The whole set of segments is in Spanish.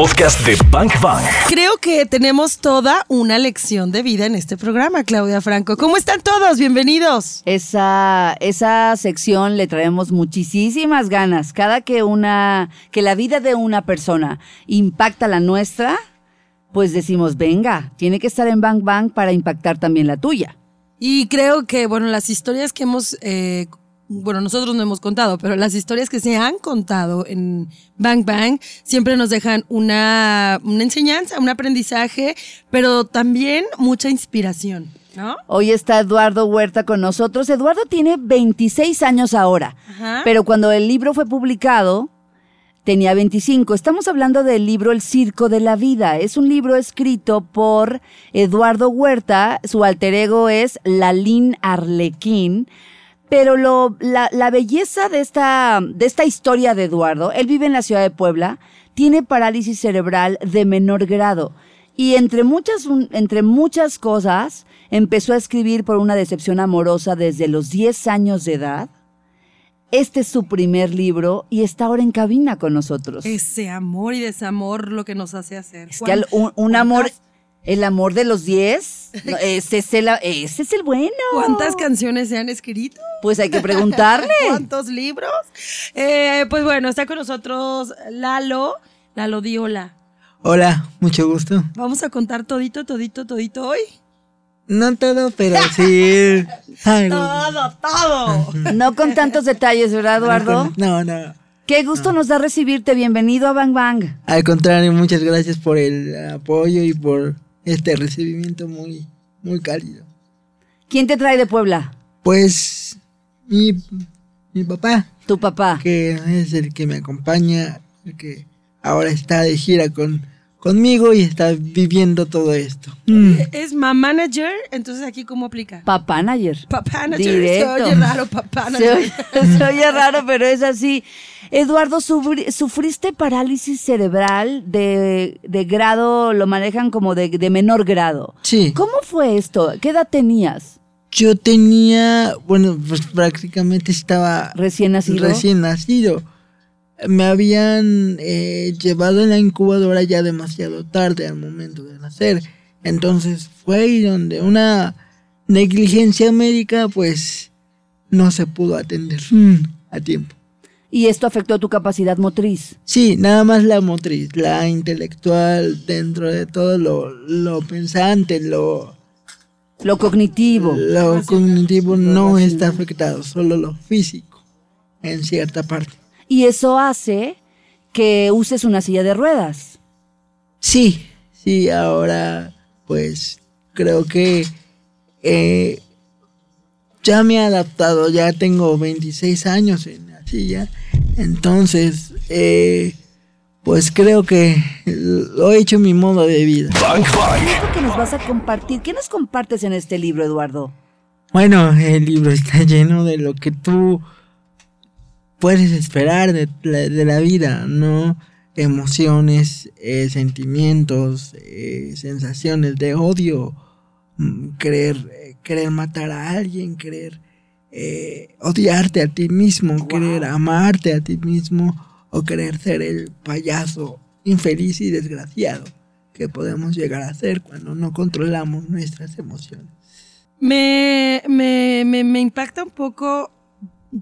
podcast de Bank Bang. Creo que tenemos toda una lección de vida en este programa, Claudia Franco. ¿Cómo están todos? Bienvenidos. Esa, esa sección le traemos muchísimas ganas. Cada que una, que la vida de una persona impacta la nuestra, pues decimos, venga, tiene que estar en Bang Bang para impactar también la tuya. Y creo que, bueno, las historias que hemos eh, bueno, nosotros no hemos contado, pero las historias que se han contado en Bang Bang siempre nos dejan una, una enseñanza, un aprendizaje, pero también mucha inspiración. ¿No? Hoy está Eduardo Huerta con nosotros. Eduardo tiene 26 años ahora, Ajá. pero cuando el libro fue publicado tenía 25. Estamos hablando del libro El Circo de la Vida. Es un libro escrito por Eduardo Huerta. Su alter ego es Lalín Arlequín. Pero lo, la, la belleza de esta, de esta historia de Eduardo, él vive en la ciudad de Puebla, tiene parálisis cerebral de menor grado. Y entre muchas, un- entre muchas cosas, empezó a escribir por una decepción amorosa desde los 10 años de edad. Este es su primer libro y está ahora en cabina con nosotros. Ese amor y desamor lo que nos hace hacer. Es que un, un amor, ¿cuántas- el amor de los 10, no, ese, es el, ese es el bueno. ¿Cuántas canciones se han escrito? Pues hay que preguntarle. ¿Cuántos libros? Eh, pues bueno, está con nosotros Lalo. Lalo, di hola. Hola, mucho gusto. Vamos a contar todito, todito, todito hoy. No todo, pero sí. algo. Todo, todo. No con tantos detalles, ¿verdad, Eduardo? No, no. Qué gusto nos da recibirte. Bienvenido a Bang Bang. Al contrario, muchas gracias por el apoyo y por este recibimiento muy, muy cálido. ¿Quién te trae de Puebla? Pues mi, mi papá, Tu papá. que es el que me acompaña, el que ahora está de gira con, conmigo y está viviendo todo esto. Mm. Es ma manager, entonces aquí cómo aplica. Papá Nayer. Papá manager. Se oye raro, papá Se manager. oye, se oye raro, pero es así. Eduardo, sufri- sufriste parálisis cerebral de, de grado, lo manejan como de, de menor grado. Sí. ¿Cómo fue esto? ¿Qué edad tenías? Yo tenía, bueno, pues prácticamente estaba Recién nacido. Recién nacido. Me habían eh, llevado en la incubadora ya demasiado tarde al momento de nacer. Entonces fue ahí donde una negligencia médica pues no se pudo atender mm, a tiempo. Y esto afectó tu capacidad motriz. Sí, nada más la motriz, la intelectual, dentro de todo lo, lo pensante, lo, Lo cognitivo. lo cognitivo no está afectado, solo lo físico en cierta parte. Y eso hace que uses una silla de ruedas. Sí, sí, ahora pues creo que eh, ya me he adaptado, ya tengo 26 años en la silla, entonces eh, pues creo que lo he hecho mi modo de vida. ¿Qué es lo que nos vas a compartir? ¿Qué nos compartes en este libro, Eduardo? Bueno, el libro está lleno de lo que tú puedes esperar de la, de la vida, ¿no? Emociones, eh, sentimientos, eh, sensaciones de odio, mm, querer, eh, querer matar a alguien, querer eh, odiarte a ti mismo, querer amarte a ti mismo o querer ser el payaso infeliz y desgraciado que podemos llegar a ser cuando no controlamos nuestras emociones. Me, me, me, me impacta un poco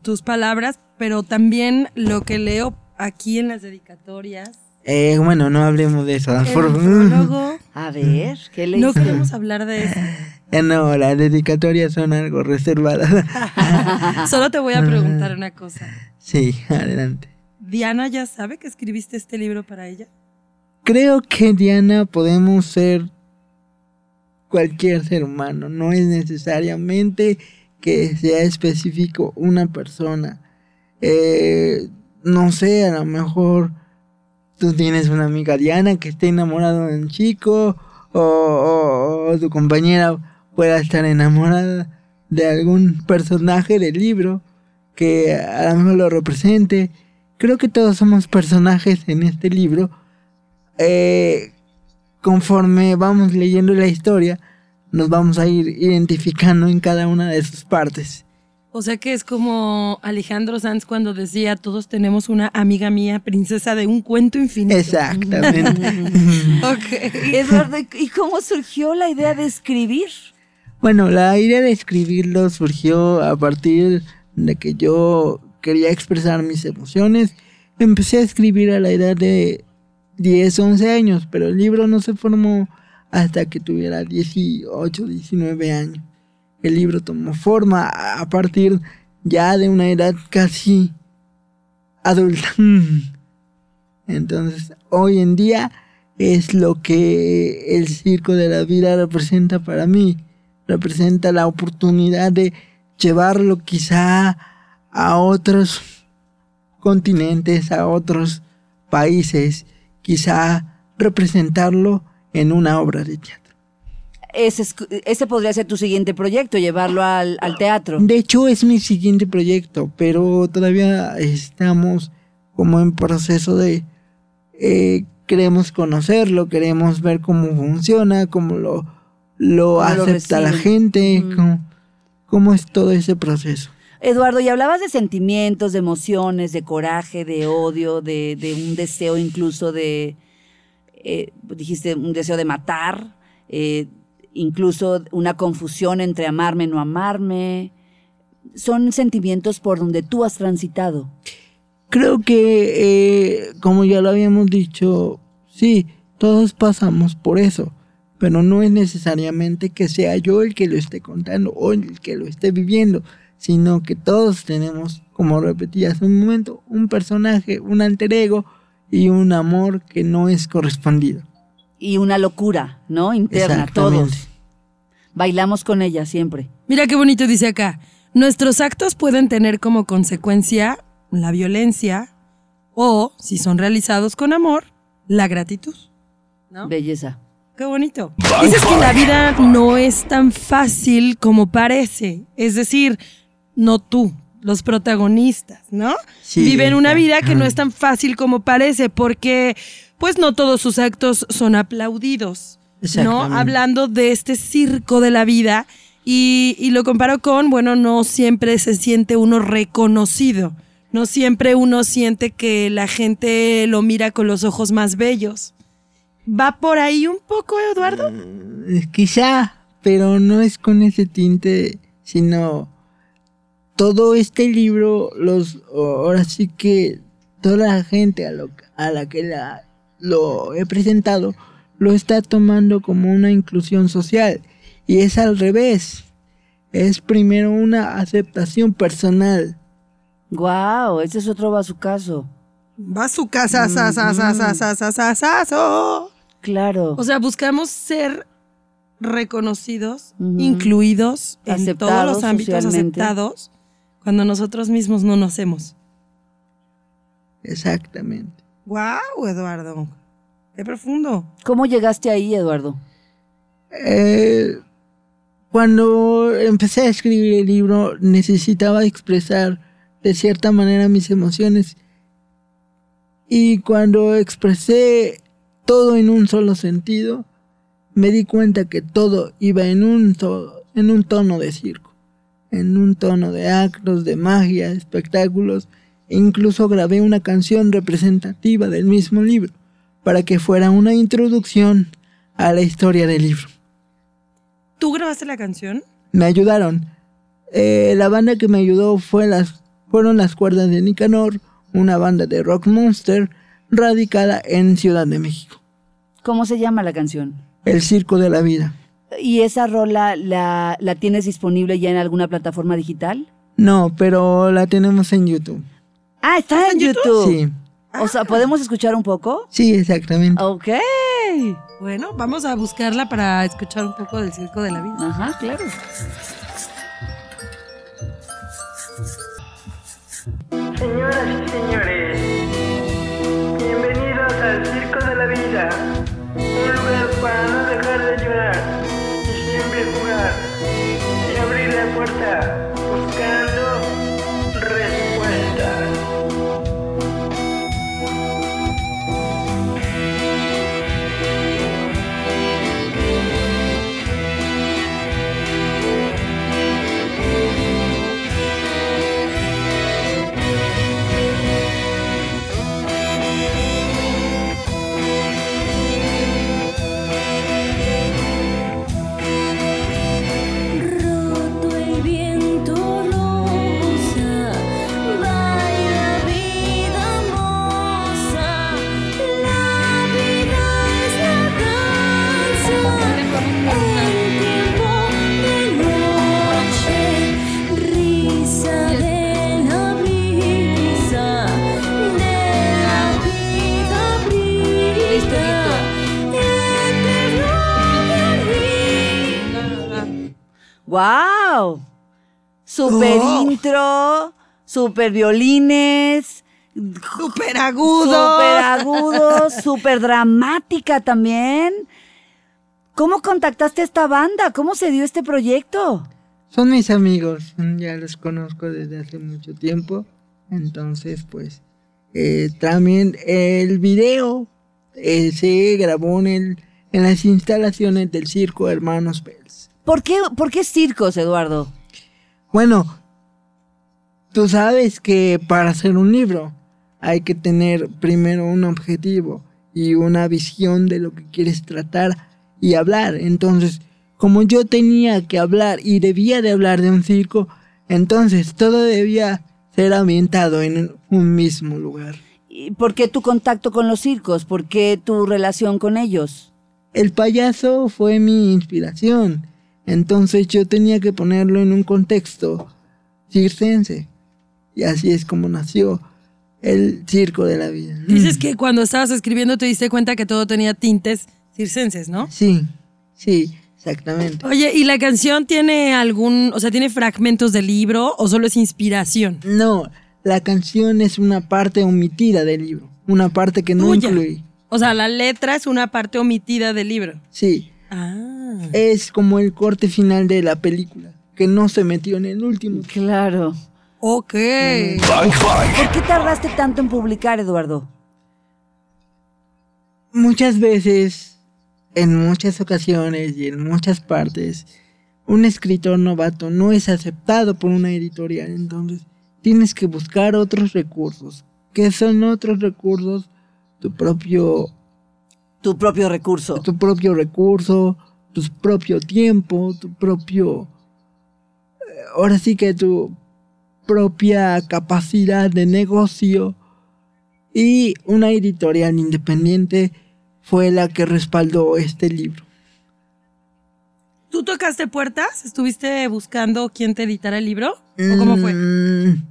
tus palabras, pero también lo que leo aquí en las dedicatorias. Eh, bueno, no hablemos de eso. Por-. A ver, ¿qué le No queremos hablar de eso. Eh, no, las dedicatorias son algo reservadas. Solo te voy a preguntar una cosa. sí, adelante. ¿Diana ya sabe que escribiste este libro para ella? Creo que Diana podemos ser cualquier ser humano. No es necesariamente que sea específico una persona. Eh, no sé, a lo mejor tú tienes una amiga Diana que esté enamorada de un chico o, tu compañera pueda estar enamorada de algún personaje del libro que a lo mejor lo represente. Creo que todos somos personajes en este libro. Eh, conforme vamos leyendo la historia, nos vamos a ir identificando en cada una de sus partes. O sea que es como Alejandro Sanz cuando decía, todos tenemos una amiga mía, princesa de un cuento infinito. Exactamente. Ok. Eduardo, ¿y cómo surgió la idea de escribir? Bueno, la idea de escribirlo surgió a partir de que yo quería expresar mis emociones. Empecé a escribir a la edad de 10, 11 años, pero el libro no se formó hasta que tuviera 18, 19 años. El libro tomó forma a partir ya de una edad casi adulta. Entonces, hoy en día es lo que el circo de la vida representa para mí. Representa la oportunidad de llevarlo quizá a otros continentes, a otros países, quizá representarlo en una obra de teatro. Ese, es- ese podría ser tu siguiente proyecto, llevarlo al, al teatro. De hecho, es mi siguiente proyecto, pero todavía estamos como en proceso de... eh, queremos conocerlo, queremos ver cómo funciona, cómo lo, lo acepta la gente, Mm. cómo, cómo es todo ese proceso. Eduardo, y hablabas de sentimientos, de emociones, de coraje, de odio, de, de un deseo incluso de, eh, dijiste, un deseo de matar, eh, incluso una confusión entre amarme, no amarme. Son sentimientos por donde tú has transitado. Creo que, eh, como ya lo habíamos dicho, sí, todos pasamos por eso, pero no es necesariamente que sea yo el que lo esté contando o el que lo esté viviendo, sino que todos tenemos, como repetí hace un momento, un personaje, un alter ego y un amor que no es correspondido. Y una locura, ¿no? Interna, todos. Bailamos con ella siempre. Mira qué bonito dice acá. Nuestros actos pueden tener como consecuencia la violencia o, si son realizados con amor, la gratitud. ¿No? Belleza. Qué bonito. Dices que la vida no es tan fácil como parece. Es decir, no tú, los protagonistas, ¿no? Sí, Viven una vida que no es tan fácil como parece porque, pues, no todos sus actos son aplaudidos, ¿no? Hablando de este circo de la vida y, y lo comparo con, bueno, no siempre se siente uno reconocido. No siempre uno siente que la gente lo mira con los ojos más bellos. ¿Va por ahí un poco, Eduardo? Eh, Quizá, pero no es con ese tinte, sino todo este libro, los ahora sí que toda la gente a, lo, a la que la, lo he presentado lo está tomando como una inclusión social y es al revés. Es primero una aceptación personal. ¡Guau! Wow, ese es otro bazucazo. Claro. O sea, buscamos ser reconocidos, incluidos aceptados en todos los ámbitos aceptados cuando nosotros mismos no nos hacemos. Exactamente. ¡Guau, Eduardo! ¡Qué profundo! ¿Cómo llegaste ahí, Eduardo? Eh, cuando empecé a escribir el libro necesitaba expresar de cierta manera mis emociones y cuando expresé todo en un solo sentido me di cuenta que todo iba en un, to- en un tono de circo, en un tono de actos, de magia, espectáculos e incluso grabé una canción representativa del mismo libro para que fuera una introducción a la historia del libro. ¿Tú grabaste la canción? me ayudaron. Eh, la banda que me ayudó fue las, fueron las cuerdas de Nicanor, una banda de rock monster radicada en Ciudad de México. ¿Cómo se llama la canción? El circo de la vida. ¿Y esa rola la, la tienes disponible ya en alguna plataforma digital? No, pero la tenemos en YouTube. Ah, está en YouTube. Sí, O sea, ¿podemos escuchar un poco? sí, exactamente. Ok. Bueno, vamos a buscarla para escuchar un poco del circo de la vida. Ajá, claro. Señoras y señores, bienvenidos al Circo de la Vida, un lugar para no dejar de llorar y siempre jugar y abrir la puerta super violines, Súper agudo. super agudo, super dramática también. ¿Cómo contactaste a esta banda? ¿Cómo se dio este proyecto? Son mis amigos, ya los conozco desde hace mucho tiempo. Entonces, pues, eh, también el video eh, se grabó en, el, en las instalaciones del circo Hermanos Pels. ¿Por qué, por qué circos, Eduardo? Bueno, tú sabes que para hacer un libro hay que tener primero un objetivo y una visión de lo que quieres tratar y hablar. Entonces, como yo tenía que hablar y debía de hablar de un circo, entonces todo debía ser ambientado en un mismo lugar. ¿Y ¿Por qué tu contacto con los circos? ¿Por qué tu relación con ellos? El payaso fue mi inspiración, entonces yo tenía que ponerlo en un contexto circense. Y así es como nació el circo de la vida. Dices que cuando estabas escribiendo te diste cuenta que todo tenía tintes circenses, ¿no? Sí, sí, exactamente. Oye, ¿y la canción tiene algún, o sea, tiene fragmentos del libro o solo es inspiración? No, la canción es una parte omitida del libro, una parte que no Tuya. incluí. O sea, la letra es una parte omitida del libro. Sí, Ah. es como el corte final de la película, que no se metió en el último. Claro. Ok. ¿Por qué tardaste tanto en publicar, Eduardo? Muchas veces, en muchas ocasiones y en muchas partes, un escritor novato no es aceptado por una editorial, entonces tienes que buscar otros recursos. ¿Qué son otros recursos? Tu propio, Tu propio recurso. tu propio recurso, tu propio tiempo, tu propio... eh, Ahora sí que tu propia capacidad de negocio y una editorial independiente fue la que respaldó este libro. ¿Tú tocaste puertas? ¿Estuviste buscando quién te editara el libro? ¿O cómo fue? Mm,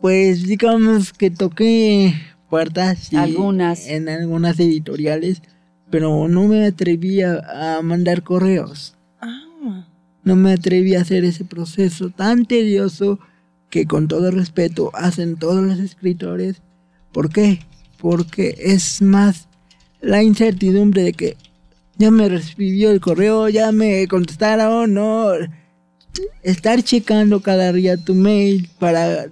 Pues digamos que toqué puertas sí, Algunas. en algunas editoriales, pero no me atreví a, a mandar correos. Ah. No me atreví a hacer ese proceso tan tedioso que con todo respeto hacen todos los escritores. ¿Por qué? Porque es más la incertidumbre de que ya me recibió el correo, ya me contestaron, no. Estar checando cada día tu mail para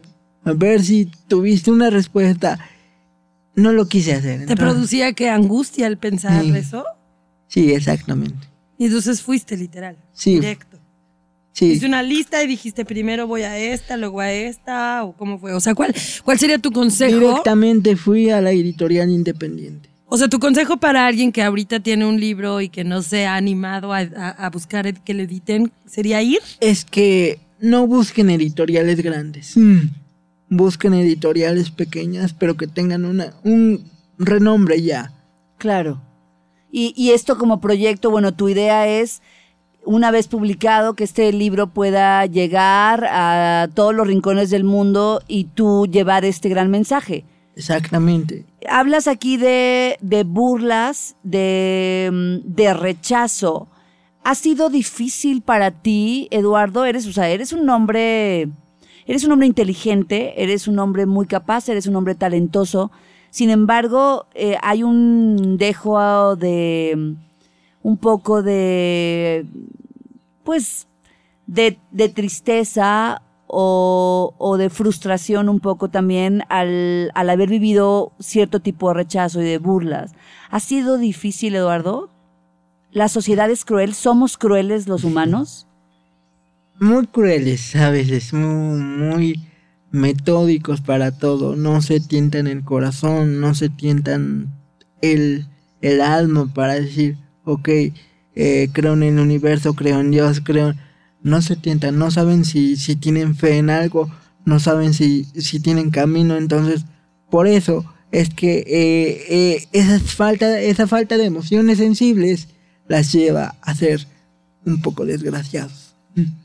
ver si tuviste una respuesta. No lo quise hacer. ¿Te entonces- producía qué angustia al pensar Sí. eso? Sí, exactamente. Y entonces fuiste literal. Sí. Directo. Sí. Hiciste una lista y dijiste primero voy a esta, luego a esta, o cómo fue. O sea, ¿cuál, cuál sería tu consejo? Directamente fui a la editorial independiente. O sea, tu consejo para alguien que ahorita tiene un libro y que no se ha animado a, a- a buscar que le editen sería ir. es que no busquen editoriales grandes. Busquen editoriales pequeñas, pero que tengan una, un renombre ya. Claro. Y, y esto como proyecto, bueno, tu idea es, una vez publicado, que este libro pueda llegar a todos los rincones del mundo y tú llevar este gran mensaje. Exactamente. Hablas aquí de, de burlas, de, mm, de rechazo. ¿Ha sido difícil para ti, Eduardo? Eres, o sea, eres un hombre, eres un hombre inteligente, eres un hombre muy capaz, eres un hombre talentoso. Sin embargo, eh, hay un dejo de un poco de, pues, de, tristeza o, o de frustración un poco también al, al haber vivido cierto tipo de rechazo y de burlas. ¿Ha sido difícil, Eduardo? ¿La sociedad es cruel? ¿Somos crueles los humanos? Muy crueles a veces, muy, muy metódicos para todo. No se tientan el corazón, no se tientan el, el alma para decir, ok, eh, creo en el universo, creo en Dios, creo... No se tientan, no saben si, si tienen fe en algo, no saben si, si tienen camino, entonces por eso es que eh, eh, esa, falta, esa falta de emociones sensibles las lleva a ser un poco desgraciados.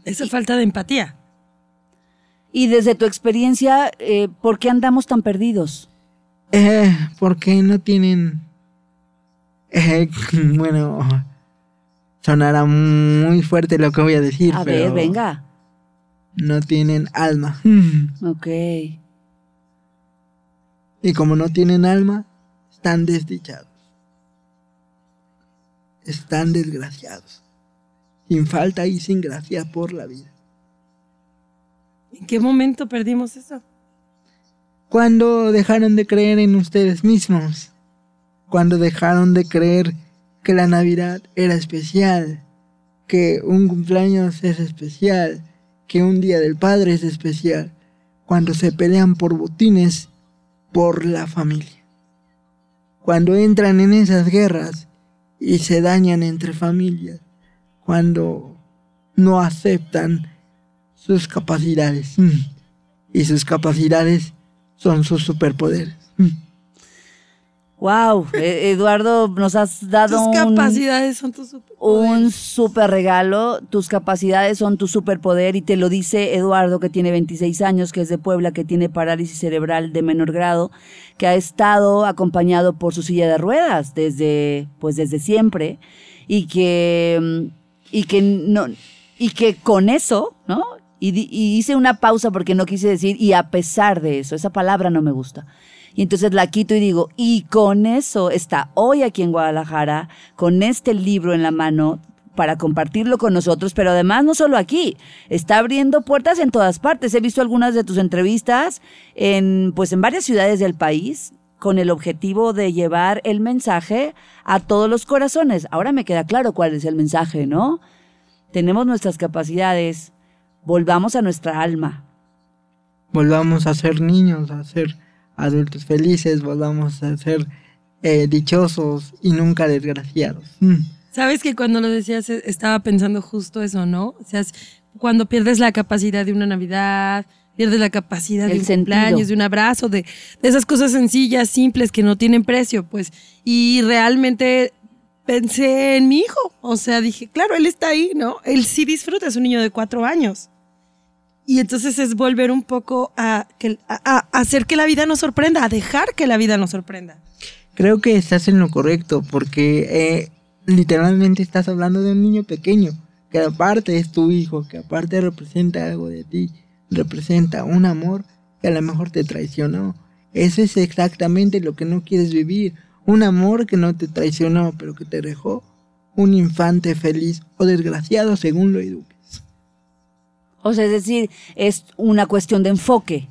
Esa falta de empatía. Y desde tu experiencia, eh, ¿por qué andamos tan perdidos? Eh, porque no tienen... eh, bueno, sonará muy fuerte lo que voy a decir. A ver, pero venga. No tienen alma. Ok. Y como no tienen alma, están desdichados. Están desgraciados. Sin falta y sin gracia por la vida. ¿En qué momento perdimos eso? Cuando dejaron de creer en ustedes mismos. Cuando dejaron de creer que la Navidad era especial. Que un cumpleaños es especial. Que un día del Padre es especial. Cuando se pelean por botines por la familia. Cuando entran en esas guerras y se dañan entre familias. Cuando no aceptan sus capacidades. Mm. Y sus capacidades son sus superpoderes. Wow, eh, Eduardo, nos has dado Tus un, capacidades son tus un super regalo. Tus capacidades son tu superpoder y te lo dice Eduardo, que tiene 26 años, que es de Puebla, que tiene parálisis cerebral de menor grado, que ha estado acompañado por su silla de ruedas desde, pues desde siempre y que, y que no, y que con eso, ¿no? Y hice una pausa porque no quise decir y a pesar de eso, esa palabra no me gusta. Y entonces la quito y digo, y con eso está hoy aquí en Guadalajara, con este libro en la mano para compartirlo con nosotros, pero además no solo aquí, está abriendo puertas en todas partes. He visto algunas de tus entrevistas en, pues en varias ciudades del país con el objetivo de llevar el mensaje a todos los corazones. Ahora me queda claro cuál es el mensaje, ¿no? Tenemos nuestras capacidades, volvamos a nuestra alma. Volvamos a ser niños, a ser adultos felices, volvamos a ser eh, dichosos y nunca desgraciados. Mm. Sabes que cuando lo decías eh, estaba pensando justo eso, ¿no? O sea, cuando pierdes la capacidad de una Navidad, pierdes la capacidad El de un sentido. cumpleaños, de un abrazo, de, de esas cosas sencillas, simples, que no tienen precio, pues. Y realmente pensé en mi hijo. O sea, dije, claro, él está ahí, ¿no? Él sí disfruta, es un niño de cuatro años. Y entonces es volver un poco a, que, a, hacer que la vida nos sorprenda, a dejar que la vida nos sorprenda. Creo que estás en lo correcto porque eh, literalmente estás hablando de un niño pequeño, que aparte es tu hijo, que aparte representa algo de ti, representa un amor que a lo mejor te traicionó. Eso es exactamente lo que no quieres vivir, un amor que no te traicionó, pero que te dejó un infante feliz o desgraciado según lo eduques. O sea, es decir, es una cuestión de enfoque.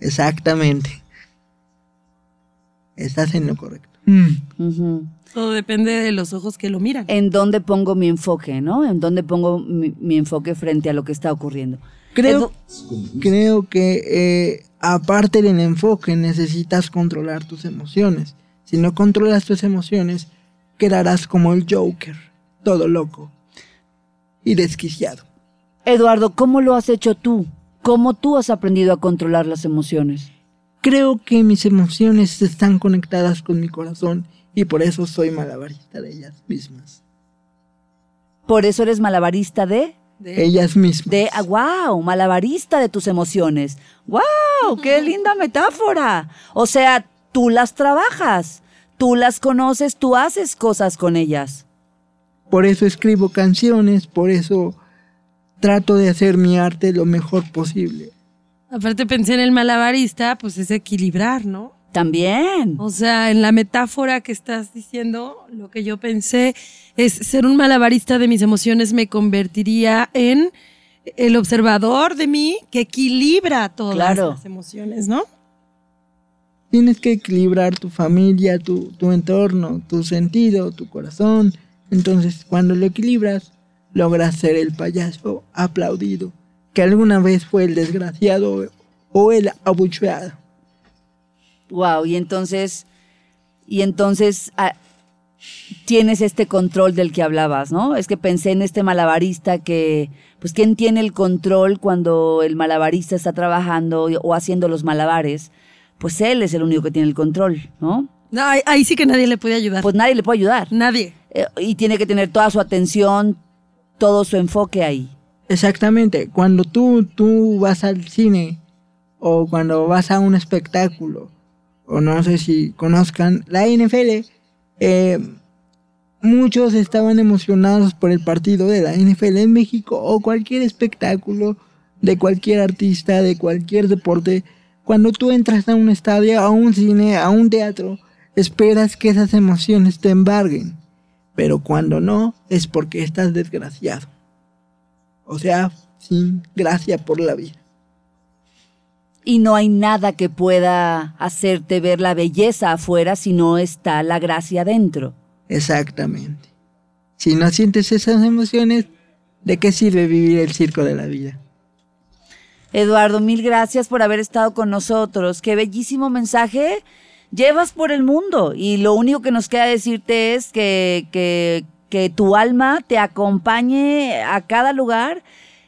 Exactamente. Estás en lo correcto. Mm. Todo depende de los ojos que lo miran. En dónde pongo mi enfoque, ¿no? En dónde pongo mi, mi enfoque frente a lo que está ocurriendo. Creo, creo que eh, aparte del enfoque necesitas controlar tus emociones. Si no controlas tus emociones, quedarás como el Joker, todo loco y desquiciado. Eduardo, ¿cómo lo has hecho tú? ¿Cómo tú has aprendido a controlar las emociones? Creo que mis emociones están conectadas con mi corazón y por eso soy malabarista de ellas mismas. Por eso eres malabarista de... De- Ellas mismas. De, ah, wow, malabarista de tus emociones. Wow, qué linda metáfora. O sea, tú las trabajas, tú las conoces, tú haces cosas con ellas. Por eso escribo canciones, por eso trato de hacer mi arte lo mejor posible. Aparte pensé en el malabarista, pues es equilibrar, ¿no? También. O sea, en la metáfora que estás diciendo, lo que yo pensé es ser un malabarista de mis emociones me convertiría en el observador de mí que equilibra todas Claro. las emociones, ¿no? Tienes que equilibrar tu familia, tu, tu entorno, tu sentido, tu corazón. Entonces, cuando lo equilibras, logras ser el payaso aplaudido, que alguna vez fue el desgraciado o el abucheado. Wow, y entonces, y entonces ah, tienes este control del que hablabas, ¿no? Es que pensé en este malabarista que, pues, ¿quién tiene el control cuando el malabarista está trabajando o haciendo los malabares? Pues él es el único que tiene el control, ¿no? No, ahí, ahí sí que nadie le puede ayudar. Pues nadie le puede ayudar. nadie. Eh, y tiene que tener toda su atención, todo su enfoque ahí. Exactamente, cuando tú, tú vas al cine o cuando vas a un espectáculo, o no sé si conozcan la NFL, eh, muchos estaban emocionados por el partido de la NFL en México o cualquier espectáculo de cualquier artista, de cualquier deporte. Cuando tú entras a un estadio, a un cine, a un teatro, esperas que esas emociones te embarguen. Pero cuando no, es porque estás desgraciado. O sea, sin gracia por la vida. Y no hay nada que pueda hacerte ver la belleza afuera si no está la gracia dentro. Exactamente. Si no sientes esas emociones, ¿de qué sirve vivir el circo de la vida? Eduardo, mil gracias por haber estado con nosotros. Qué bellísimo mensaje llevas por el mundo. Y lo único que nos queda decirte es que, que, que tu alma te acompañe a cada lugar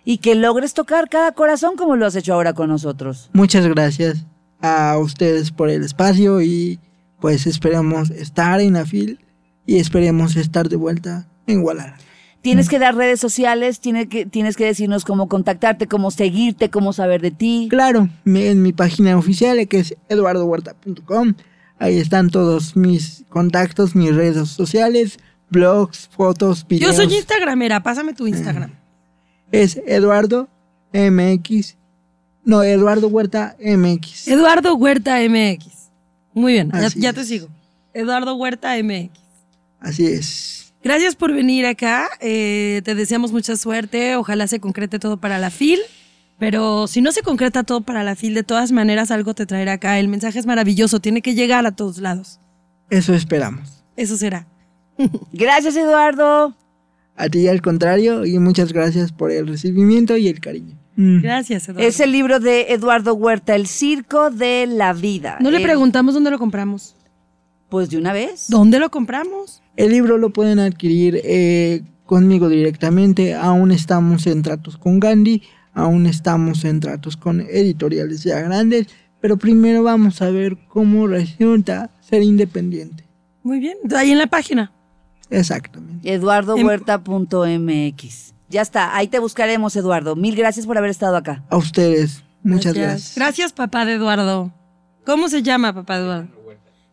y que logres tocar cada corazón como lo has hecho ahora con nosotros. Muchas gracias a ustedes por el espacio y pues esperamos estar en la fil y esperemos estar de vuelta en Guadalajara. Tienes que dar redes sociales, tienes que, tienes que decirnos cómo contactarte, cómo seguirte, cómo saber de ti. Claro, en mi página oficial que es eduardohuerta.com. Ahí están todos mis contactos, mis redes sociales, blogs, fotos, Yo videos. soy Instagramera, pásame tu Instagram. Es Eduardo MX. No, Eduardo Huerta MX. Eduardo Huerta MX. Muy bien, ya, te sigo. Eduardo Huerta MX. Así es. Gracias por venir acá. eh, te deseamos mucha suerte. Ojalá se concrete todo para la FIL. Pero si no se concreta todo para la FIL, de todas maneras algo te traerá acá. El mensaje es maravilloso. Tiene que llegar a todos lados. Eso esperamos. Eso será. Gracias, Eduardo. A ti al contrario y muchas gracias por el recibimiento y el cariño. Mm. Gracias, Eduardo. Es el libro de Eduardo Huerta, El Circo de la Vida. No le preguntamos dónde lo compramos. Pues de una vez. ¿Dónde lo compramos? El libro lo pueden adquirir eh, conmigo directamente. Aún estamos en tratos con Gandhi, aún estamos en tratos con editoriales ya grandes, pero primero vamos a ver cómo resulta ser independiente. Muy bien. Ahí en la página. Exactamente. eduardohuerta.mx. Ya está, ahí te buscaremos, Eduardo. Mil gracias por haber estado acá. A ustedes, muchas gracias. Gracias, papá de Eduardo. ¿Cómo se llama, papá Eduardo?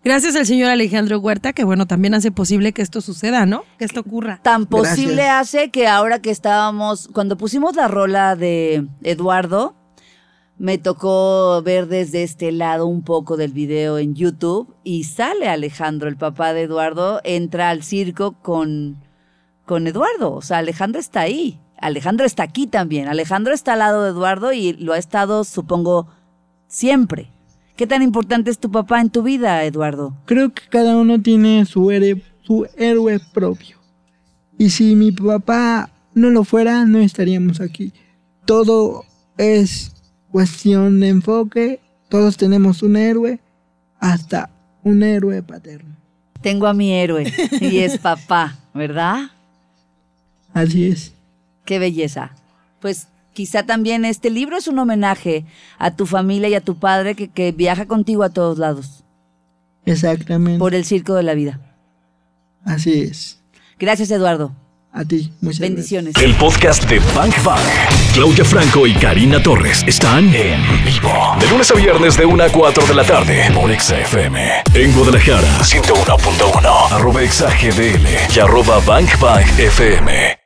Gracias al señor Alejandro Huerta, que bueno, también hace posible que esto suceda, ¿no? Que esto ocurra. Tan posible Gracias. hace que ahora que estábamos, cuando pusimos la rola de Eduardo, me tocó ver desde este lado un poco del video en YouTube y sale Alejandro, el papá de Eduardo, entra al circo con, con Eduardo. O sea, Alejandro está ahí. Alejandro está aquí también. Alejandro está al lado de Eduardo y lo ha estado, supongo, siempre. ¿Qué tan importante es tu papá en tu vida, Eduardo? Creo que cada uno tiene su, héroe- su héroe propio. Y si mi papá no lo fuera, no estaríamos aquí. Todo es cuestión de enfoque. Todos tenemos un héroe, hasta un héroe paterno. Tengo a mi héroe y es papá, ¿verdad? Así es. Qué belleza. Pues quizá también este libro es un homenaje a tu familia y a tu padre que, que viaja contigo a todos lados Exactamente. por el circo de la vida. Así es. Gracias, Eduardo. A ti, muchas Bendiciones. El podcast de Bank Bank. Claudia Franco y Karina Torres están en vivo. De lunes a viernes de 1 a 4 de la tarde por Exa FM. En Guadalajara, 101.1. Arroba Exa GDL y arroba Bank Bank FM.